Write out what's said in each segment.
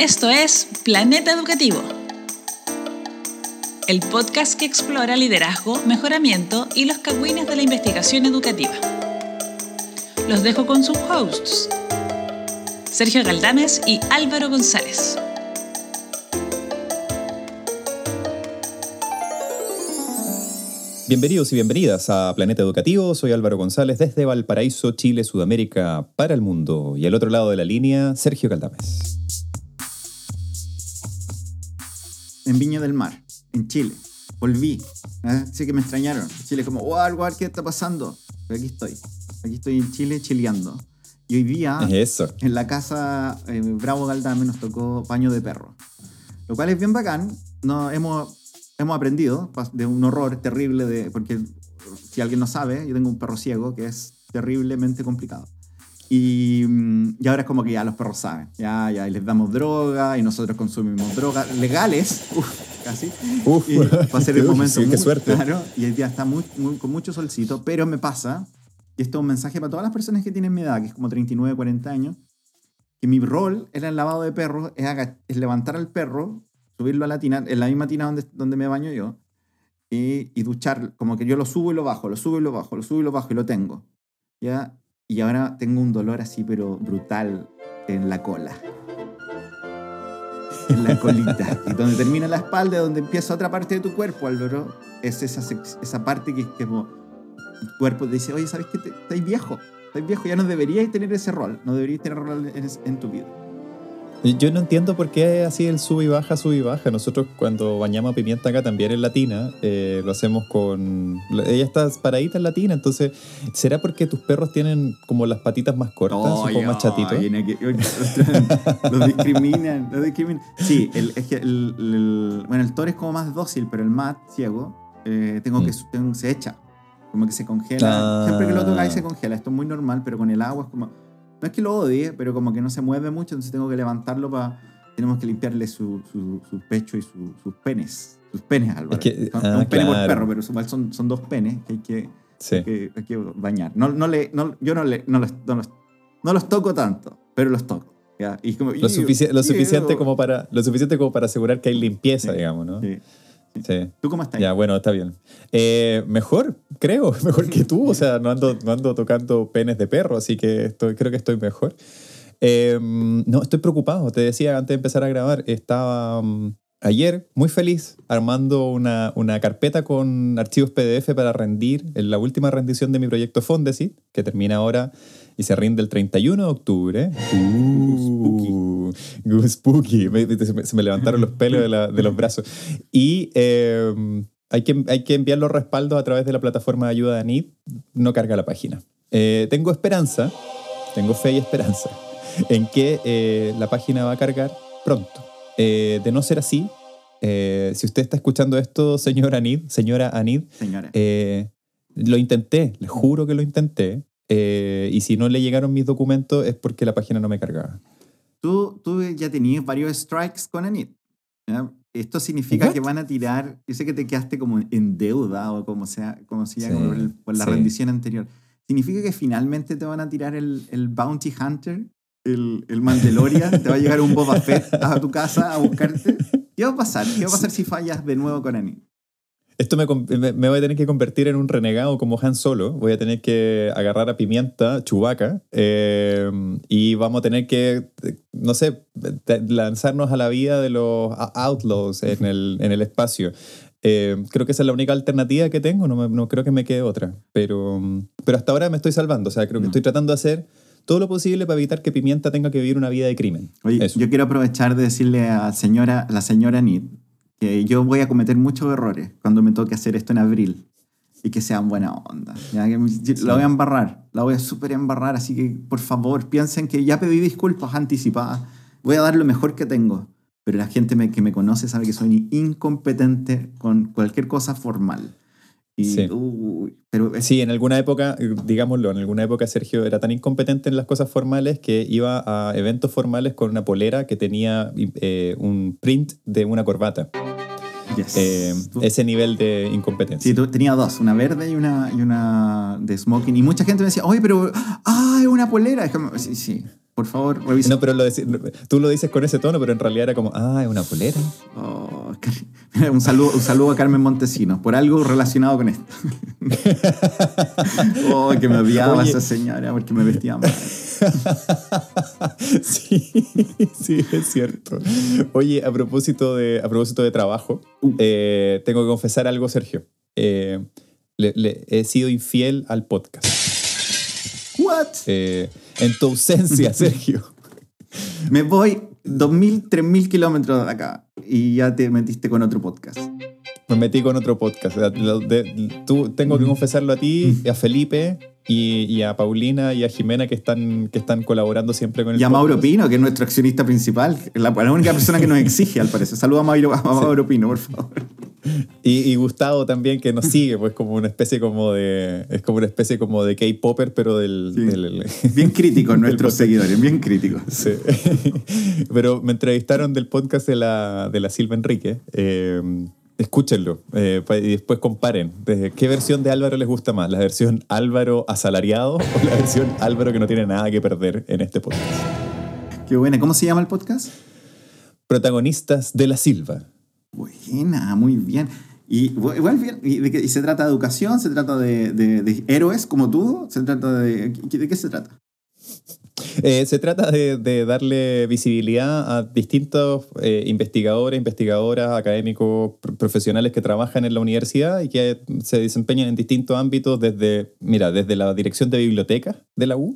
Esto es Planeta Educativo, el podcast que explora liderazgo, mejoramiento y los cagüines de la investigación educativa. Los dejo con sus hosts, Sergio Galdames y Álvaro González. Bienvenidos y bienvenidas a Planeta Educativo. Soy Álvaro González desde Valparaíso, Chile, Sudamérica, para el mundo. Y al otro lado de la línea, Sergio Caldames. En Viña del Mar, en Chile. Volví. ¿eh? Sé que me extrañaron. Chile como, wow, algo, ¿qué está pasando? Pero aquí estoy. Aquí estoy en Chile chileando. Y hoy día, eso. en la casa eh, Bravo Galdame, nos tocó baño de perro. Lo cual es bien bacán. No, hemos hemos aprendido de un horror terrible, de, porque si alguien no sabe, yo tengo un perro ciego que es terriblemente complicado. Y, mm, y, ahora es como que ya los perros saben, ya, ya, y les damos droga y nosotros consumimos drogas legales, uf, casi. Uf, y va a ser el momento. Sí, qué suerte. Claro, y el día está muy, muy, con mucho solcito, pero me pasa, y esto es un mensaje para todas las personas que tienen mi edad, que es como 39, 40 años, que mi rol en el lavado de perros es, es levantar al perro subirlo a la tina, en la misma tina donde, donde me baño yo, y, y, duchar, como que yo lo subo y lo bajo, lo subo y lo bajo, lo subo y lo bajo y lo tengo. ¿ya? Y ahora tengo un dolor así, pero brutal, en la cola. En la colita. y donde termina la espalda, donde empieza otra parte de tu cuerpo, Álvaro, es esa, esa parte que, que como cuerpo te dice, oye, ¿sabes qué? Estás viejo, estás viejo, ya no deberías tener ese rol, no deberías tener rol en, en tu vida. Yo no entiendo por qué así el sub y baja, sub y baja. Nosotros cuando bañamos a pimienta acá también en latina, eh, lo hacemos con... Ella está paradita en latina, entonces, ¿será porque tus perros tienen como las patitas más cortas oh, o más chatitos? los discriminan, los discriminan. Sí, el, es que el, el, bueno, el toro es como más dócil, pero el mat, ciego, eh, tengo que, mm. se echa, como que se congela. Ah. Siempre que lo tocáis se congela. Esto es muy normal, pero con el agua es como no es que lo odie, pero como que no se mueve mucho, entonces tengo que levantarlo para... Tenemos que limpiarle su, su, su pecho y sus penes. Sus penes, Álvaro. Es que, ah, un pene por perro, pero son, son dos penes que hay que, sí. hay que, hay que bañar. No, no le, no, yo no, le, no, los, no, los, no los toco tanto, pero los toco. ¿ya? Y como, lo, sufici lo, suficiente como para, lo suficiente como para asegurar que hay limpieza, sí, digamos, ¿no? Sí. Sí. ¿Tú cómo estás? Ya, bueno, está bien. Eh, mejor, creo, mejor que tú. O sea, no ando, no ando tocando penes de perro, así que estoy, creo que estoy mejor. Eh, no, estoy preocupado. Te decía antes de empezar a grabar, estaba um, ayer muy feliz armando una, una, carpeta con archivos PDF para rendir en la última rendición de mi proyecto Fondesit, que termina ahora y se rinde el 31 de octubre. Uh, spooky. Se me levantaron los pelos de, la, de los brazos. Y eh, hay, que, hay que enviar los respaldos a través de la plataforma de ayuda de ANID. No carga la página. Eh, tengo esperanza, tengo fe y esperanza en que eh, la página va a cargar pronto. Eh, de no ser así, si usted está escuchando esto, señora Anid, señora Anid, Señora. lo intenté, le juro que lo intenté. Eh, y si no le llegaron mis documentos es porque la página no me cargaba. Tú, tú ya tenías varios strikes con Anit. Esto significa ¿What? que van a tirar. Yo sé que te quedaste como en deuda o como sea, como si ya sí, por, por, la sí. rendición anterior. ¿Significa que finalmente te van a tirar el, el Bounty Hunter, el, el Mandalorian? ¿Te va a llegar un Boba Fett a tu casa a buscarte? ¿Qué va a pasar? ¿Qué va a pasar si fallas de nuevo con Anit? Esto me, me, voy a tener que convertir en un renegado como Han Solo. Voy a tener que agarrar a Pimienta, Chubaca, eh, y vamos a tener que, no sé, lanzarnos a la vida de los outlaws en el, en el espacio. Eh, creo que esa es la única alternativa que tengo, no, me, no, creo que me quede otra. Pero, pero hasta ahora me estoy salvando, o sea, creo que no. estoy tratando de hacer todo lo posible para evitar que Pimienta tenga que vivir una vida de crimen. Oye, Eso. yo quiero aprovechar de decirle a señora, la señora Nid que yo voy a cometer muchos errores cuando me toque hacer esto en abril y que sean buena onda. ¿ya? Que sí. La voy a embarrar, la voy a súper embarrar, así que por favor piensen que ya pedí disculpas anticipadas, voy a dar lo mejor que tengo, pero la gente me, que me conoce sabe que soy incompetente con cualquier cosa formal. Y, sí. Uh, pero es... sí, en alguna época, digámoslo, en alguna época Sergio era tan incompetente en las cosas formales que iba a eventos formales con una polera que tenía eh, un print de una corbata. Yes. Eh, ese nivel de incompetencia. Sí, tú, tenía dos, una verde y una, y una de smoking. Y mucha gente me decía, oye, pero, ah, es una polera. Es como, sí, sí. Por favor, revisa. No, pero lo tú lo dices con ese tono, pero en realidad era como, ah, es una polera. Oh, un, saludo, un saludo a Carmen Montesinos, por algo relacionado con esto. oh, que me odiaba Oye. esa señora porque me vestía mal. sí, sí, es cierto. Oye, a propósito de, a propósito de trabajo, Uh. eh, tengo que confesar algo, Sergio. Eh, le- le- he sido infiel al podcast. ¿What? Eh, en tu ausencia, Sergio. Me voy 2.000, 3.000 kilómetros de acá y ya te metiste con otro podcast. Me metí con otro podcast. De- de- tú, tengo que confesarlo a ti, a Felipe y, y a Paulina y a Jimena que están, que están colaborando siempre con el Y a Mauro. Pino, que es nuestro accionista principal, la, la única persona que nos exige, al parecer. Saluda a Mauro, a Mauro Pino, por favor. Y, y Gustavo también que nos sigue, pues como una especie como de es como una especie como de K-popper pero del, Sí. del- Bien críticos del nuestros seguidores, bien críticos. Sí. pero me entrevistaron del podcast de la, de la Silva Enrique. eh, escúchenlo eh, y después comparen. ¿Qué versión de Álvaro les gusta más? ¿La versión Álvaro asalariado o la versión Álvaro que no tiene nada que perder en este podcast? Qué buena. ¿Cómo se llama el podcast? Protagonistas de la Silva. Buena, muy bien. Y bu- igual bien, ¿y, de se trata de educación? ¿Se trata de, héroes como tú? ¿Se trata de... ¿De qué se trata? Eh, se trata de, darle visibilidad a distintos eh, investigadores, investigadoras, académicos, pr- profesionales que trabajan en la universidad y que se desempeñan en distintos ámbitos, desde, mira, desde la dirección de bibliotecas de la U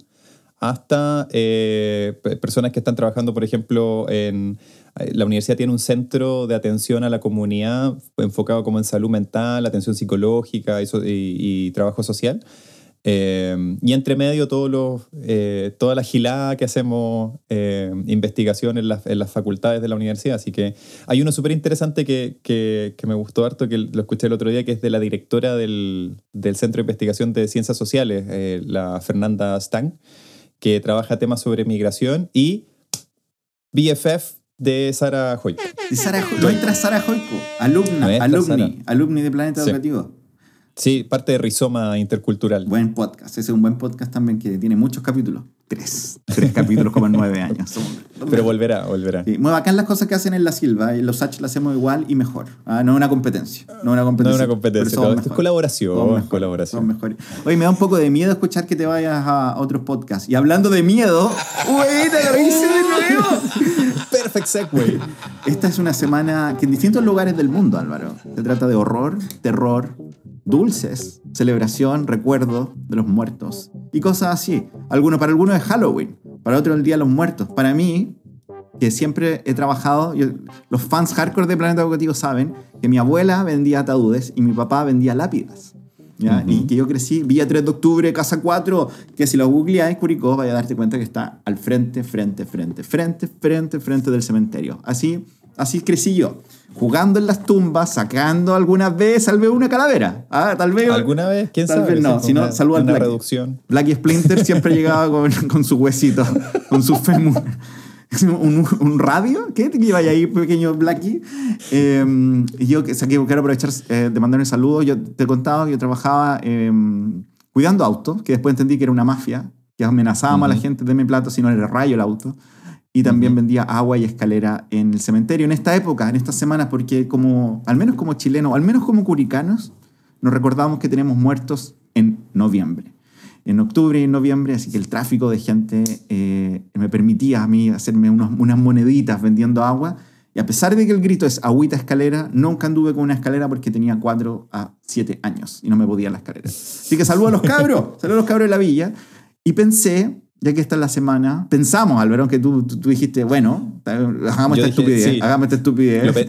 hasta eh, pe- personas que están trabajando, por ejemplo, en... eh, La universidad tiene un centro de atención a la comunidad enfocado como en salud mental, atención psicológica y, y- trabajo social. Eh, y entre medio todos los, eh, toda la gilada que hacemos eh, investigación en las, facultades de la universidad. Así que hay uno súper interesante que, que, que me gustó harto, que lo escuché el otro día, que es de la directora del, del Centro de Investigación de Ciencias Sociales, eh, la Fernanda Stang, que trabaja temas sobre migración y BFF de Sara Hoy. Y Sara, nuestra Sara Joico, alumna, Nuestra alumni, Sara. alumni de Planeta Sí. Educativo. Sí, parte de Rizoma Intercultural. Buen podcast. Ese es un buen podcast también que tiene muchos capítulos. Tres. Tres capítulos como en nueve años. Pero volverá, volverá. Sí, muy bacán las cosas que hacen en La Silva. Y los H las hacemos igual y mejor. Ah, no es una competencia. No es una No competencia. es una competencia, no, esto es colaboración, Somos mejores, colaboración. somos mejores. Oye, me da un poco de miedo escuchar que te vayas a otros podcasts. Y hablando de miedo, ¡Uy, te lo hice de nuevo! Perfect segue. Esta es una semana que en distintos lugares del mundo, Álvaro, se trata de horror, terror, dulces, celebración, recuerdo de los muertos y cosas así. Alguno, para algunos es Halloween, para otros el Día de los Muertos. Para mí, que siempre he trabajado, yo- los fans hardcore de Planeta Educativo saben que mi abuela vendía ataúdes y mi papá vendía lápidas. ¿Ya? Y que yo crecí, Villa 3 de octubre, Casa 4, que si lo googleáis, Curicó, vaya a darte cuenta que está al frente, frente, frente, frente, frente, frente del cementerio. Así, así crecí yo. Jugando en las tumbas, sacando algunas veces, tal vez una calavera. Ah, tal vez. ¿Alguna vez? ¿Quién Tal sabe? vez no, si no, saluda al Blacky. reducción. Blacky Splinter siempre llegaba con, con su huesito, con su fémur. Un, un radio? ¿Qué te llevas ahí, pequeño Blacky? Eh, y yo que saqué, quiero aprovechar eh, de mandar un saludo. Yo te he contado que yo trabajaba eh, cuidando autos, que después entendí que era una mafia, que amenazábamos a la gente de mi plato si no le rayo el auto. Y también vendía agua y escalera en el cementerio. En esta época, en estas semanas, porque como, al menos como chilenos, al menos como curicanos, nos recordamos que tenemos muertos en noviembre. En octubre y en noviembre, así que el tráfico de gente eh, me permitía a mí hacerme unos- unas moneditas vendiendo agua. Y a pesar de que el grito es agüita escalera, nunca anduve con una escalera porque tenía 4 a 7 años y no me podía la escalera. Así que saludo a los cabros, saludo a los cabros de la villa. Y pensé, ya que esta es la semana, pensamos, Álvaro, que tú, tú, tú dijiste, bueno, hagamos Yo esta dije, estupidez, sí. hagamos esta estupidez. Lo, pe-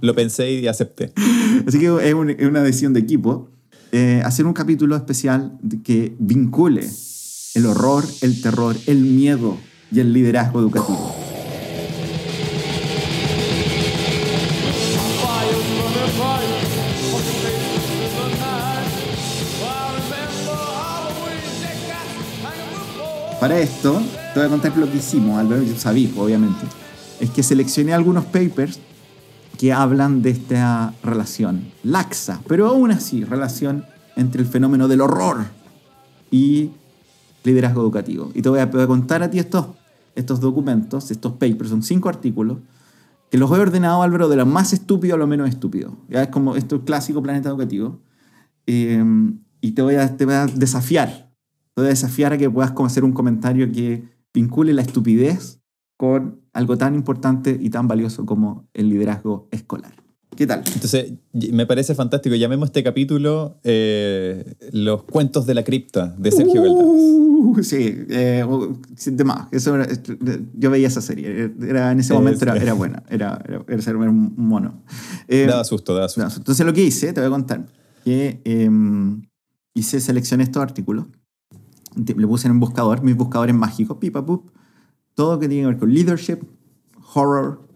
lo pensé y acepté. Así que es, un- es una decisión de equipo. Eh, hacer un capítulo especial que vincule el horror, el terror, el miedo y el liderazgo educativo. Para esto, te voy a contar lo que hicimos, Álvaro, yo sabía, obviamente. Es que seleccioné algunos papers que hablan de esta relación laxa, pero aún así, relación entre el fenómeno del horror y liderazgo educativo. Y te voy a, contar a ti estos estos documentos, estos papers, son cinco artículos, que los he ordenado, Álvaro, de lo más estúpido a lo menos estúpido. Ya es como esto es clásico planeta educativo. Eh, y te voy, a, te voy a desafiar. Te voy a desafiar a que puedas hacer un comentario que vincule la estupidez con algo tan importante y tan valioso como el liderazgo escolar. ¿Qué tal? Entonces, me parece fantástico. Llamemos este capítulo eh, Los cuentos de la cripta de Sergio uh, Sí, eh, de más. Eso yo veía esa serie. Era, en ese momento era, era buena. Era, era, ser un mono. Eh, daba susto, daba susto. Entonces, lo que hice, te voy a contar, que em, hice, seleccioné estos artículos, le puse en un buscador, mis buscadores mágicos, pipa, pup, todo que tiene que ver con leadership, horror,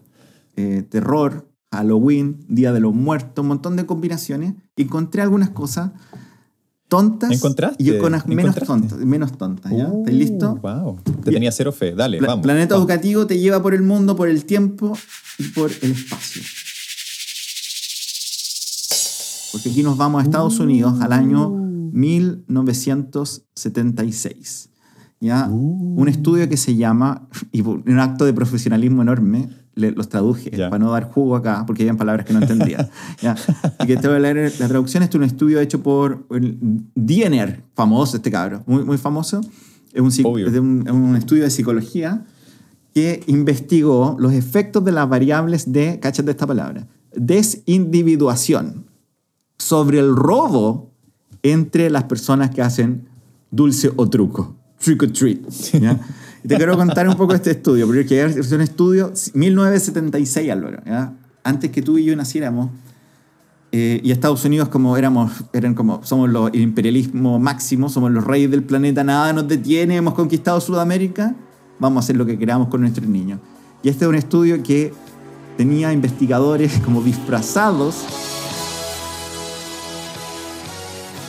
terror, Halloween, Día de los Muertos, un montón de combinaciones. Encontré algunas cosas tontas ¿Encontraste? y con menos tontas, menos tontas. ¿ya? ¿Estás listo? Wow. Te tenía cero fe. Dale, vamos. Planeta Educativo te lleva por el mundo, por el tiempo y por el espacio. Porque aquí nos vamos a Estados Unidos al año 1976. ¿Ya? Un estudio que se llama, y un acto de profesionalismo enorme, los traduje para no dar jugo acá, porque habían palabras que no entendía. ¿ya? Y que te voy a leer la traducción. Este es un estudio hecho por Diener, famoso este cabro, muy, muy famoso. Es un, un, estudio de psicología que investigó los efectos de las variables de, cachate esta palabra, desindividuación sobre el robo entre las personas que hacen dulce o truco, trick or treat. ¿ya? te quiero contar un poco este estudio, porque es un estudio 1976, Álvaro, antes que tú y yo naciéramos. Eh, y Estados Unidos como éramos, eran como, somos los, el imperialismo máximo, somos los reyes del planeta, nada nos detiene, hemos conquistado Sudamérica, vamos a hacer lo que queramos con nuestros niños. Y este es un estudio que tenía investigadores como disfrazados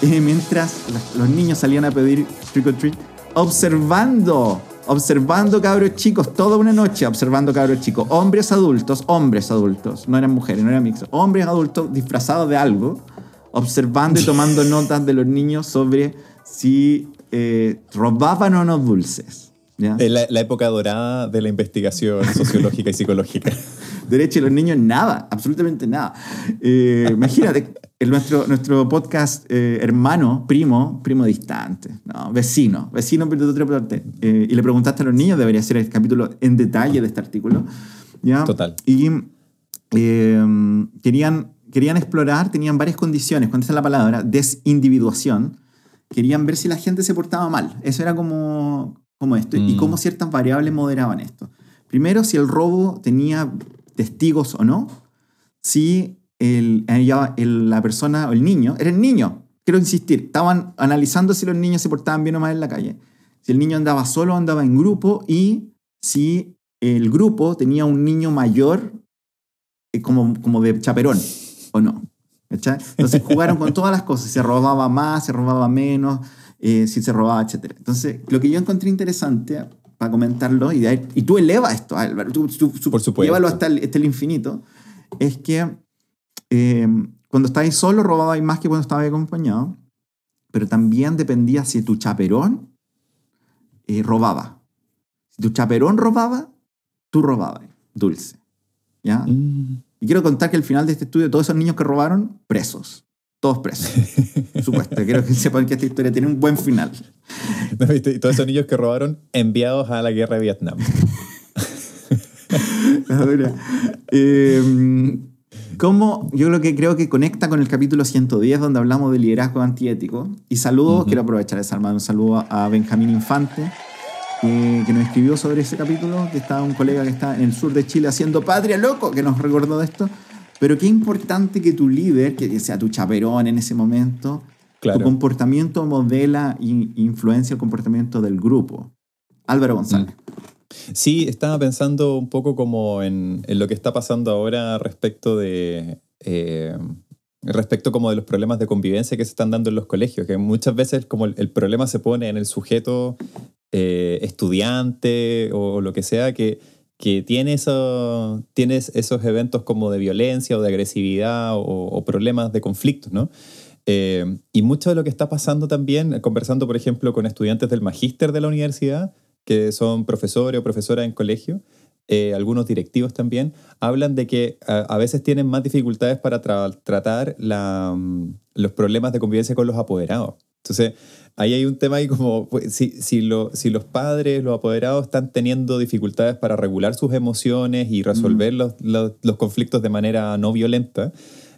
eh, mientras los niños salían a pedir trick or treat, observando observando cabros chicos toda una noche, observando cabros chicos, hombres adultos, hombres adultos, no eran mujeres, no eran mixtos, hombres adultos disfrazados de algo, observando y tomando notas de los niños sobre si eh, robaban o no dulces. ¿ya? La, la época dorada de la investigación sociológica y psicológica. Derecho y los niños nada, absolutamente nada. Eh, imagínate, el, nuestro, nuestro podcast eh, hermano, primo, primo distante, no, vecino, vecino de otra parte, eh, y le preguntaste a los niños, debería ser el capítulo en detalle de este artículo. ¿ya? Total. Y em, querían, querían explorar, tenían varias condiciones, cuando está la palabra, desindividuación, querían ver si la gente se portaba mal. Eso era como, como esto, y mm. cómo ciertas variables moderaban esto. Primero, si el robo tenía testigos o no, si el, la persona o el niño, era el niño, quiero insistir, estaban analizando si los niños se portaban bien o mal en la calle, si el niño andaba solo o andaba en grupo y si el grupo tenía un niño mayor eh, como, como de chaperón o no. Entonces jugaron con todas las cosas, se robaba más, se robaba menos, eh, si se robaba, etc. Entonces, lo que yo encontré interesante para comentarlo, y, y tú elevas esto, Álvaro, tú, Por supuesto. llévalo hasta el, hasta el infinito, es que eh, cuando estabas solo robabas más que cuando estabas acompañado, pero también dependía si tu chaperón eh, robaba. Si tu chaperón robaba, tú robabas dulce. ¿ya? Mm. Y quiero contar que al final de este estudio, todos esos niños que robaron, presos. Todos presos. Por supuesto. Quiero que sepan que esta historia tiene un buen final. Y todos esos niños que robaron enviados a la guerra de Vietnam. eh, ¿Cómo? Yo lo que creo que conecta con el capítulo 110 donde hablamos de liderazgo antiético. Y saludo, quiero aprovechar esa armada, un saludo a Benjamín Infante, que, nos escribió sobre ese capítulo, que está un colega que está en el sur de Chile haciendo patria, loco, que nos recordó de esto. Pero qué importante que tu líder, que sea tu chaperón en ese momento, tu comportamiento modela e influencia el comportamiento del grupo. Álvaro González. Mm. Sí, estaba pensando un poco como en, lo que está pasando ahora respecto de... Eh, respecto como de los problemas de convivencia que se están dando en los colegios, que muchas veces como el, problema se pone en el sujeto eh, estudiante o lo que sea, que que tiene tienes esos eventos como de violencia o de agresividad o, problemas de conflictos, ¿no? Eh, y mucho de lo que está pasando también, conversando por ejemplo con estudiantes del magíster de la universidad, que son profesores o profesoras en colegio, eh, algunos directivos también, hablan de que a, veces tienen más dificultades para tratar la, mm, los problemas de convivencia con los apoderados. Entonces, ahí hay un tema ahí como, pues, si, si, si los padres, los apoderados están teniendo dificultades para regular sus emociones y resolver los, los, los, conflictos de manera no violenta,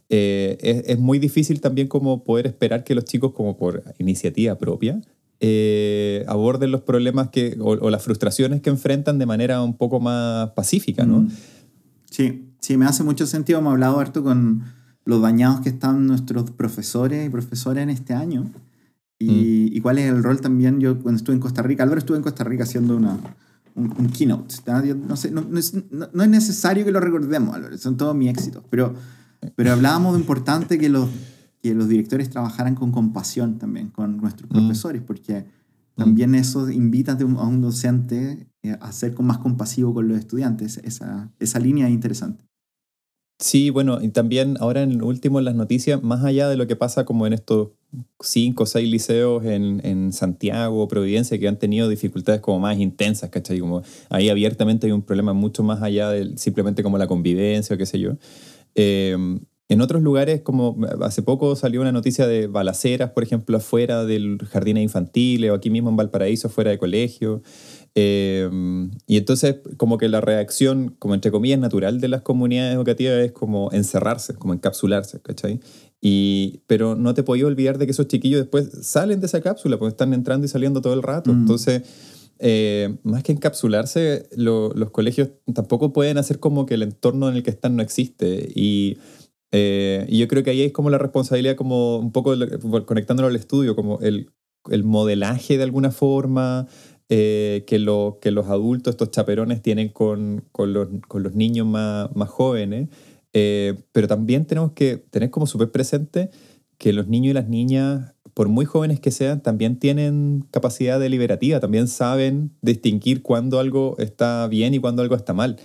eh, es, es, muy difícil también como poder esperar que los chicos, como por iniciativa propia, eh, aborden los problemas que, o, las frustraciones que enfrentan de manera un poco más pacífica, ¿no? Sí, sí, me hace mucho sentido. Hemos hablado harto con los dañados que están nuestros profesores y profesoras en este año. Y, mm. y, cuál es el rol también, yo cuando estuve en Costa Rica, Álvaro estuve en Costa Rica haciendo una, un, keynote. no, sé, no, es, no, es, necesario que lo recordemos, Álvaro, son todos mis éxitos, pero, pero hablábamos de importante que los que los directores trabajaran con compasión también con nuestros mm. profesores, porque mm. también eso invita a un, docente eh, a ser más compasivo con los estudiantes. Esa, esa línea es interesante. Sí, bueno, y también ahora en último en las noticias, más allá de lo que pasa como en estos cinco o seis liceos en, en Santiago, Providencia, que han tenido dificultades como más intensas, ¿cachai? Como ahí abiertamente hay un problema mucho más allá de simplemente como la convivencia o qué sé yo. Eh, en otros lugares, como hace poco salió una noticia de balaceras, por ejemplo, afuera del jardín infantil o aquí mismo en Valparaíso, fuera de colegio. Eh, y entonces, como que la reacción, como entre comillas, natural de las comunidades educativas es como encerrarse, como encapsularse, ¿cachai? Y, pero no te podías olvidar de que esos chiquillos después salen de esa cápsula, porque están entrando y saliendo todo el rato. Mm. Entonces, eh, más que encapsularse, los colegios tampoco pueden hacer como que el entorno en el que están no existe. Y eh, y yo creo que ahí es como la responsabilidad, como un poco conectándolo al estudio, como el, el modelaje de alguna forma eh, que, lo, que los adultos, estos chaperones, tienen con, con, los, con los, niños más, más jóvenes. Eh, pero también tenemos que tener como súper presente que los niños y las niñas, por muy jóvenes que sean, también tienen capacidad deliberativa, también saben distinguir cuándo algo está bien y cuándo algo está mal.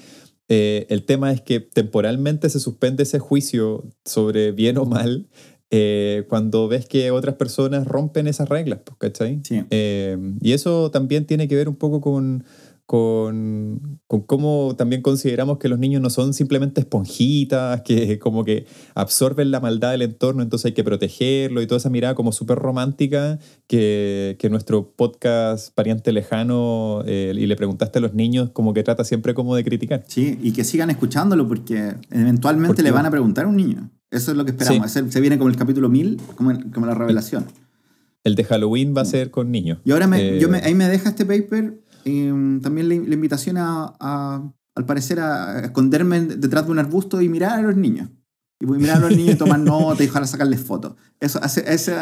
Eh, el tema es que temporalmente se suspende ese juicio sobre bien o mal eh, cuando ves que otras personas rompen esas reglas, pues, ¿cachai? Eh, y eso también tiene que ver un poco con, con, con, cómo también consideramos que los niños no son simplemente esponjitas, que como que absorben la maldad del entorno, entonces hay que protegerlo y toda esa mirada como súper romántica que, que, nuestro podcast Pariente Lejano eh, y le preguntaste a los niños como que trata siempre como de criticar. Sí, y que sigan escuchándolo porque eventualmente le van a preguntar a un niño. Eso es lo que esperamos. Se viene como el capítulo 1000, como, como la revelación. El de Halloween va a ser con niños. Y ahora me, yo me, eh, ahí me deja este paper Mm, también la, invitación a, al parecer, a esconderme detrás de un arbusto y mirar a los niños. Y voy a mirar a los niños y tomar nota y ojalá sacarles fotos. Eso, eso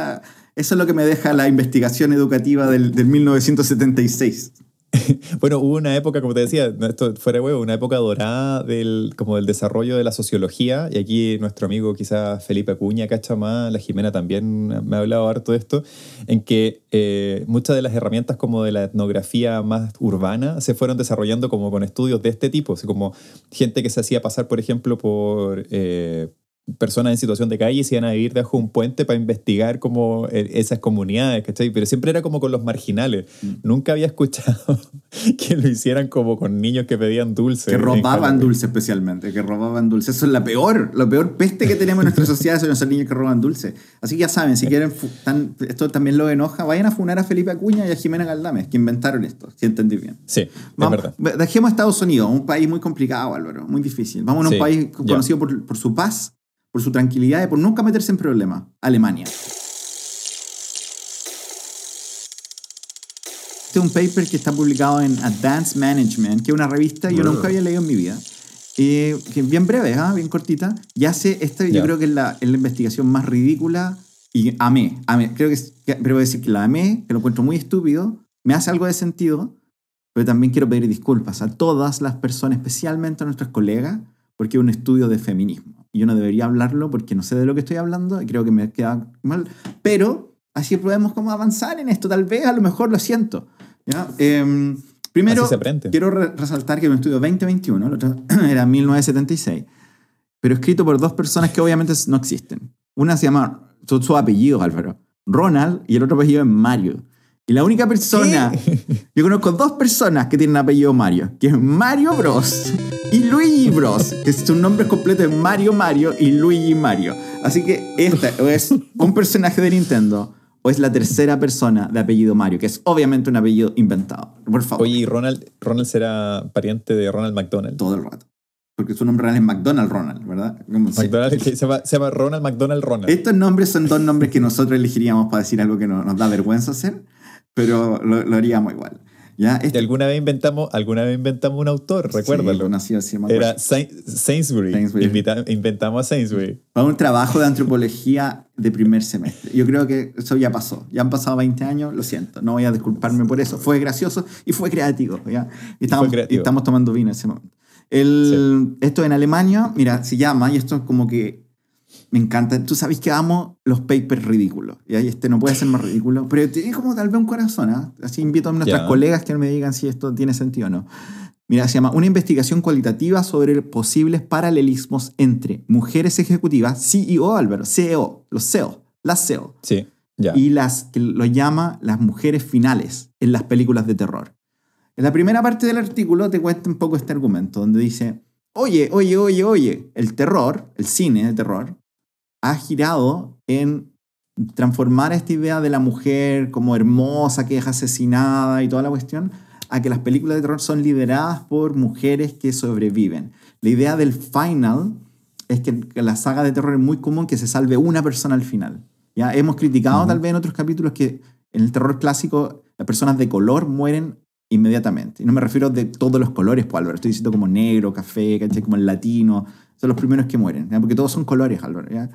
es lo que me deja la investigación educativa del, del 1976. bueno, hubo una época, como te decía, esto fuera huevo, una época dorada del, como del desarrollo de la sociología, y aquí nuestro amigo quizás Felipe Acuña, cacha más, la Jimena también me ha hablado harto de esto, en que eh, muchas de las herramientas como de la etnografía más urbana se fueron desarrollando como con estudios de este tipo, así como gente que se hacía pasar, por ejemplo, por... Eh, personas en situación de calle se iban a vivir debajo de un puente para investigar como eh, esas comunidades, ¿cachai? Pero siempre era como con los marginales. Mm. Nunca había escuchado que lo hicieran como con niños que pedían dulce. Que robaban dulce especialmente, que robaban dulce. Eso es la peor, la peor peste que tenemos en nuestra sociedad son esos niños que roban dulce. Así que ya saben, si quieren, esto también lo enoja, vayan a funar a Felipe Acuña y a Jimena Galdames, que inventaron esto, si entendí bien. Sí, es verdad. Dejemos a Estados Unidos, un país muy complicado, Álvaro, muy difícil. Vamos a un país conocido por, por su paz por su tranquilidad y por nunca meterse en problemas. Alemania. Este es un paper que está publicado en Advanced Management, que es una revista que yo nunca había leído en mi vida. Eh, que es bien breve, ¿ah? bien cortita. Y hace, esta yo creo que es la, es la, investigación más ridícula y amé, amé. Creo que, pero decir que la amé, que lo encuentro muy estúpido, me hace algo de sentido, pero también quiero pedir disculpas a todas las personas, especialmente a nuestros colegas, porque es un estudio de feminismo y yo no debería hablarlo porque no sé de lo que estoy hablando y creo que me queda mal, pero así podemos como avanzar en esto, tal vez a lo mejor lo siento. ¿ya? Em, primero, quiero resaltar que un estudio 2021, el otro era 1976, pero escrito por dos personas que obviamente no existen. Una se llama, son sus apellidos, Álvaro, Ronald, y el otro apellido es Mario. Y la única persona, yo conozco dos personas que tienen apellido Mario, que es Mario Bros y Luigi Bros, que su nombre completo es Mario Mario y Luigi Mario. Así que esta es un personaje de Nintendo o es la tercera persona de apellido Mario, que es obviamente un apellido inventado. Por favor. Oye, ¿y Ronald, Ronald será pariente de Ronald McDonald? Todo el rato. Porque su nombre real es McDonald Ronald, ¿verdad? McDonald, se, llama, se, llama, Ronald McDonald Ronald. Estos nombres son dos nombres que nosotros elegiríamos para decir algo que no, nos da vergüenza hacer, pero lo, lo haríamos igual. ¿Ya? Este... alguna vez inventamos, alguna vez inventamos un autor, recuérdalo. Sí, así, Era Sainsbury. Sainsbury. Invita, inventamos a Sainsbury. Para un trabajo de antropología de primer semestre. Yo creo que eso ya pasó. Ya han pasado 20 años, lo siento. No voy a disculparme por eso. Fue gracioso y fue creativo. ¿ya? Y estamos, creativo. Y estamos tomando vino en ese momento. El, sí. Esto en Alemania, mira, se llama, y esto es como que me encanta. Tú sabes que amo los papers ridículos. Y ahí este no puede ser más ridículo. Pero tiene como tal vez un corazón. ¿eh? Así invito a nuestras yeah. colegas que me digan si esto tiene sentido o no. Mira, se llama Una investigación cualitativa sobre posibles paralelismos entre mujeres ejecutivas, CEO, Álvaro, CEO, los CEO, las CEO. Sí, yeah. Y las que lo llama las mujeres finales en las películas de terror. En la primera parte del artículo te cuenta un poco este argumento, donde dice, oye, oye, oye, oye, el terror, el cine de terror, ha girado en transformar esta idea de la mujer como hermosa que es asesinada y toda la cuestión a que las películas de terror son lideradas por mujeres que sobreviven. La idea del final es que en la saga de terror es muy común que se salve una persona al final. ¿ya? Hemos criticado uh -huh. tal vez en otros capítulos que en el terror clásico las personas de color mueren inmediatamente. Y no me refiero de todos los colores, pues Álvaro. Estoy diciendo como negro, café, ¿cachai? como el latino. Son los primeros que mueren, ¿ya? porque todos son colores, Álvaro. ¿ya?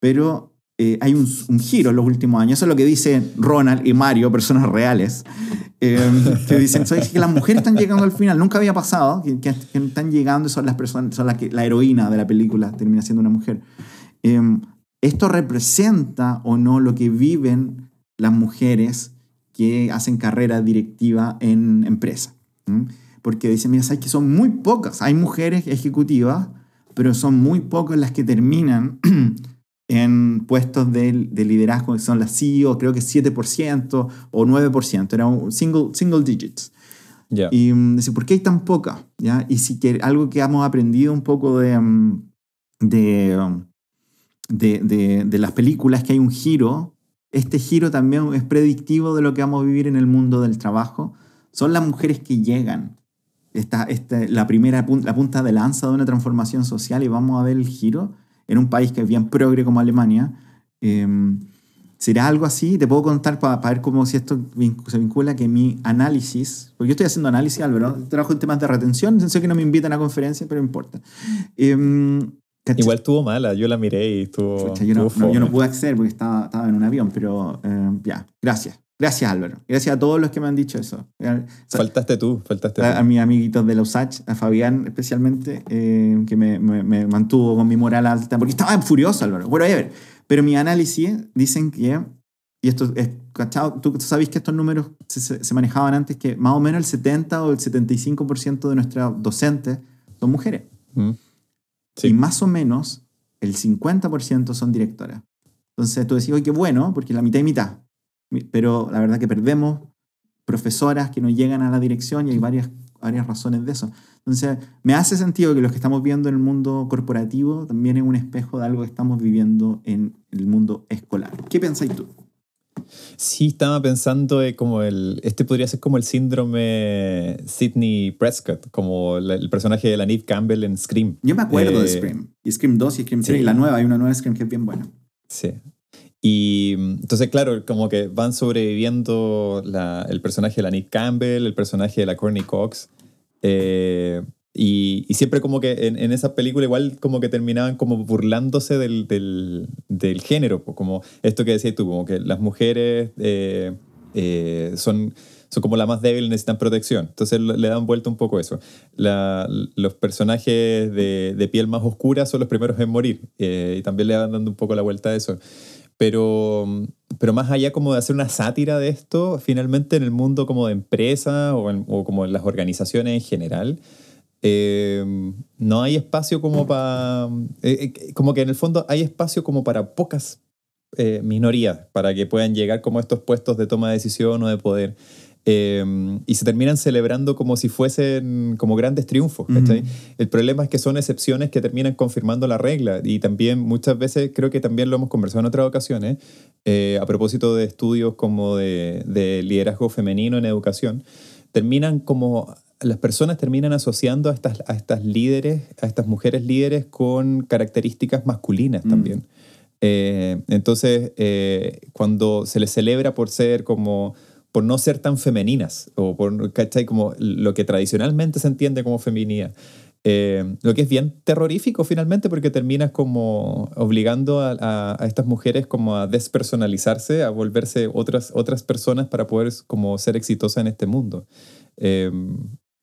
Pero eh, hay un, un, giro en los últimos años. Eso es lo que dicen Ronald y Mario, personas reales, eh, que dicen ¿sabes? que las mujeres están llegando al final. Nunca había pasado que, que, que están llegando y son las personas, son las que la heroína de la película termina siendo una mujer. Eh, ¿Esto representa o no lo que viven las mujeres que hacen carrera directiva en empresa? ¿Mm? Porque dicen, mira, sabes que son muy pocas. Hay mujeres ejecutivas, pero son muy pocas las que terminan en puestos de, de, liderazgo que son las CEO, creo que 7% o 9%, era un single, single digits. Yeah. Y um, dice, ¿por qué hay tan poca? ¿Ya? Y si que algo que hemos aprendido un poco de, de, um, de, de, de, las películas que hay un giro. Este giro también es predictivo de lo que vamos a vivir en el mundo del trabajo. Son las mujeres que llegan. Esta, esta, la primera la punta de lanza de una transformación social y vamos a ver el giro en un país que es bien progre como Alemania. Eh, ¿Será algo así? Te puedo contar para pa ver cómo si esto se vincula que mi análisis, porque yo estoy haciendo análisis, Álvaro, trabajo en temas de retención, sé que no me invitan a conferencias, pero importa. Eh, Igual estuvo mala, yo la miré y estuvo... Pucha, yo, no, no, yo, no, pude acceder porque estaba, estaba en un avión, pero eh, ya, gracias. Gracias, Álvaro. Gracias a todos los que me han dicho eso. Faltaste tú, faltaste a, tú. A mis amiguitos de la USACH, a Fabián especialmente, eh, que me, me, me, mantuvo con mi moral alta, porque estaba furioso, Álvaro. Bueno, a ver, pero mi análisis dicen que, y esto es, ¿cachado? Tú sabes que estos números se, se, manejaban antes, que más o menos el 70 o el 75% de nuestros docentes son mujeres. Mm. Sí. Y más o menos el 50% son directoras. Entonces tú decís, oye, qué bueno, porque la mitad y mitad pero la verdad que perdemos profesoras que no llegan a la dirección y hay varias, varias razones de eso. Entonces, me hace sentido que lo que estamos viendo en el mundo corporativo también es un espejo de algo que estamos viviendo en el mundo escolar. ¿Qué pensáis tú? Sí, estaba pensando como el. Este podría ser como el síndrome Sidney Prescott, como la, el personaje de la Neve Campbell en Scream. Yo me acuerdo eh, de Scream. Y Scream 2 y Scream 3. Sí. Y la nueva, hay una nueva Scream que es bien buena. Sí. Y entonces, claro, como que van sobreviviendo la, el personaje de la Nick Campbell, el personaje de la Courtney Cox. Eh, y, y, siempre como que en, en, esa película igual como que terminaban como burlándose del, del, del género, como esto que decías tú, como que las mujeres eh, eh, son, son como la más débil, necesitan protección. Entonces le dan vuelta un poco eso. La, los personajes de, de, piel más oscura son los primeros en morir y también le van dando un poco la vuelta a eso. Pero, pero más allá como de hacer una sátira de esto, finalmente en el mundo como de empresa o, en, como las organizaciones en general, eh, no hay espacio como para... Eh, como que en el fondo hay espacio como para pocas eh, minorías para que puedan llegar como a estos puestos de toma de decisión o de poder. Eh, y se terminan celebrando como si fuesen como grandes triunfos. ¿cachai? El problema es que son excepciones que terminan confirmando la regla y también muchas veces, creo que también lo hemos conversado en otras ocasiones, eh, a propósito de estudios como de, de liderazgo femenino en educación, terminan como las personas terminan asociando a estas, a estas líderes, a estas mujeres líderes con características masculinas Mm. también. Eh, entonces, eh, cuando se les celebra por ser como por no ser tan femeninas o por ¿cachai? como lo que tradicionalmente se entiende como feminidad eh, lo que es bien terrorífico finalmente porque terminas como obligando a, estas mujeres como a despersonalizarse a volverse otras otras personas para poder como ser exitosas en este mundo Eh,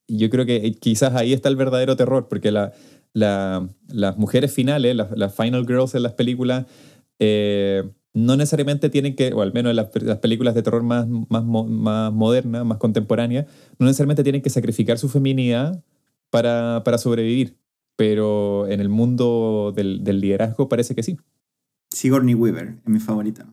yo creo que quizás ahí está el verdadero terror porque la, la- las mujeres finales las, final girls en las películas eh, no necesariamente tienen que, o al menos en las, las películas de terror más, más, más modernas, más contemporáneas, no necesariamente tienen que sacrificar su feminidad para, para sobrevivir. Pero en el mundo del, del liderazgo parece que sí. Sigourney Weaver es mi favorita.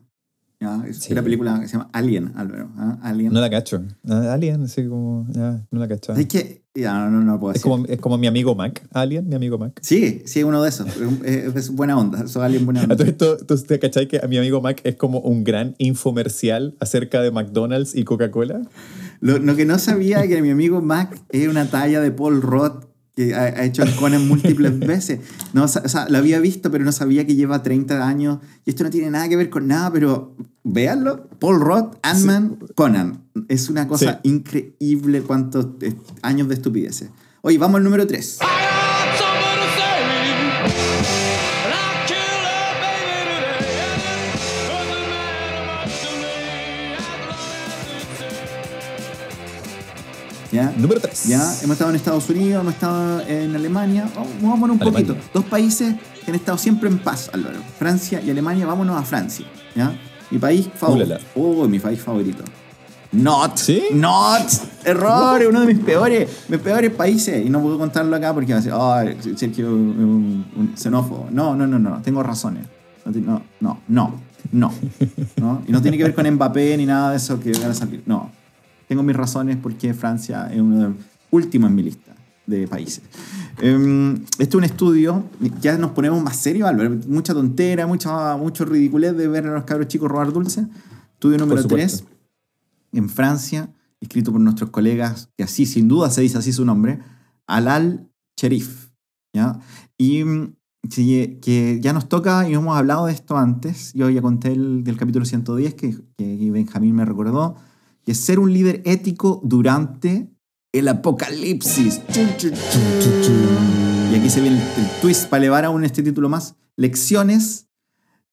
¿Ya? Es Sí. una película que se llama Alien, Álvaro. ¿ah? Alien. No la cacho. Ah, Alien, así como, ya, no la cacho. Es que, ya, no, no, no puedo Es decir. como, es como mi amigo Mac. Alien, mi amigo Mac. Sí, sí, uno de esos. Es, es- es buena onda. Soy alguien buena onda. ¿tú te cachai que a mi amigo Mac es como un gran infomercial acerca de McDonald's y Coca-Cola? Lo, lo que no sabía es que mi amigo Mac es una talla de Paul Roth que ha, ha hecho el Conan múltiples veces. No, o sea, lo había visto, pero no sabía que lleva 30 años. Y esto no tiene nada que ver con nada, pero véanlo. Paul Roth, Ant-Man, Conan. Es una cosa increíble cuántos años de estupideces. Oye, vamos al número 3. ¿Ya? Número 3. Ya, hemos estado en Estados Unidos, hemos estado en Alemania. Vamos, vámonos un Alemania. poquito. Dos países que han estado siempre en paz, Álvaro. Francia y Alemania, vámonos a Francia. ¿ya? Mi país favorito. Oh, mi país favorito. Not. ¿Sí? Not. Error, uno de mis peores, mis peores países. Y no puedo contarlo acá porque va a decir, oh, Sergio es un, un xenófobo. No, no, no, no. Tengo razones. No, no, no, no. ¿no? Y no tiene que ver con Mbappé ni nada de eso que van a salir. No. Tengo mis razones porque Francia es uno de los últimos en mi lista de países. Em, este es un estudio, ya nos ponemos más serios, Álvaro. Mucha tontera, mucha, mucho ridiculez de ver a los cabros chicos robar dulce. Estudio número supuesto. 3 en Francia, escrito por nuestros colegas, que así sin duda se dice así su nombre, Alal Cherif. ¿ya? Y mm, que ya nos toca, y hemos hablado de esto antes, yo ya conté el, del capítulo 110 que, que Benjamín me recordó, que es ser un líder ético durante el apocalipsis. Y aquí se viene el, el twist para elevar aún este título más. Lecciones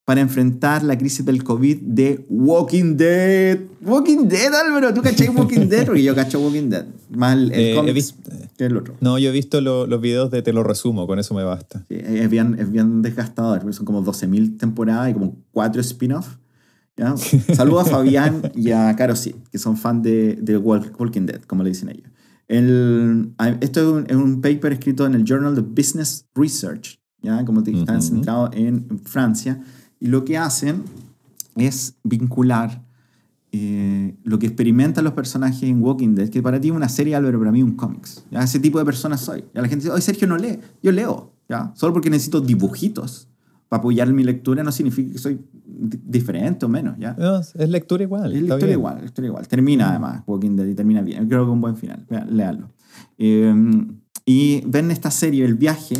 para enfrentar la crisis del COVID de Walking Dead. Walking Dead, Álvaro, ¿tú cachai Walking Dead? Porque yo cacho Walking Dead. Más el, Eh, he cómics visto- que el otro. No, yo he visto lo- los videos de Te lo resumo, con eso me basta. Sí, es, bien, es bien desgastador, son como 12.000 temporadas y como 4 spin-offs. ¿Ya? Saludos a Fabián y a Caro sí, que son fan de, de Wal- Walking Dead, como le dicen ellos. El, a- esto es un, es un paper escrito en el Journal of Business Research, ¿ya? como te dije, están Ujú. centrados en, en Francia, y lo que hacen es vincular eh, lo que experimentan los personajes en Walking Dead, que para ti es una serie, Álvaro, para mí un cómics. ¿ya? Ese tipo de persona soy. Ya la gente dice, oye, Sergio no lee. Yo leo. ¿ya? Solo porque necesito dibujitos para apoyar mi lectura no significa que soy diferente o menos. ¿ya? No, es lectura igual. Es historia bien. igual, historia igual. Termina además Walking Dead y termina bien. Creo que un buen final. Vean, léanlo. Eh, y ven esta serie, El viaje,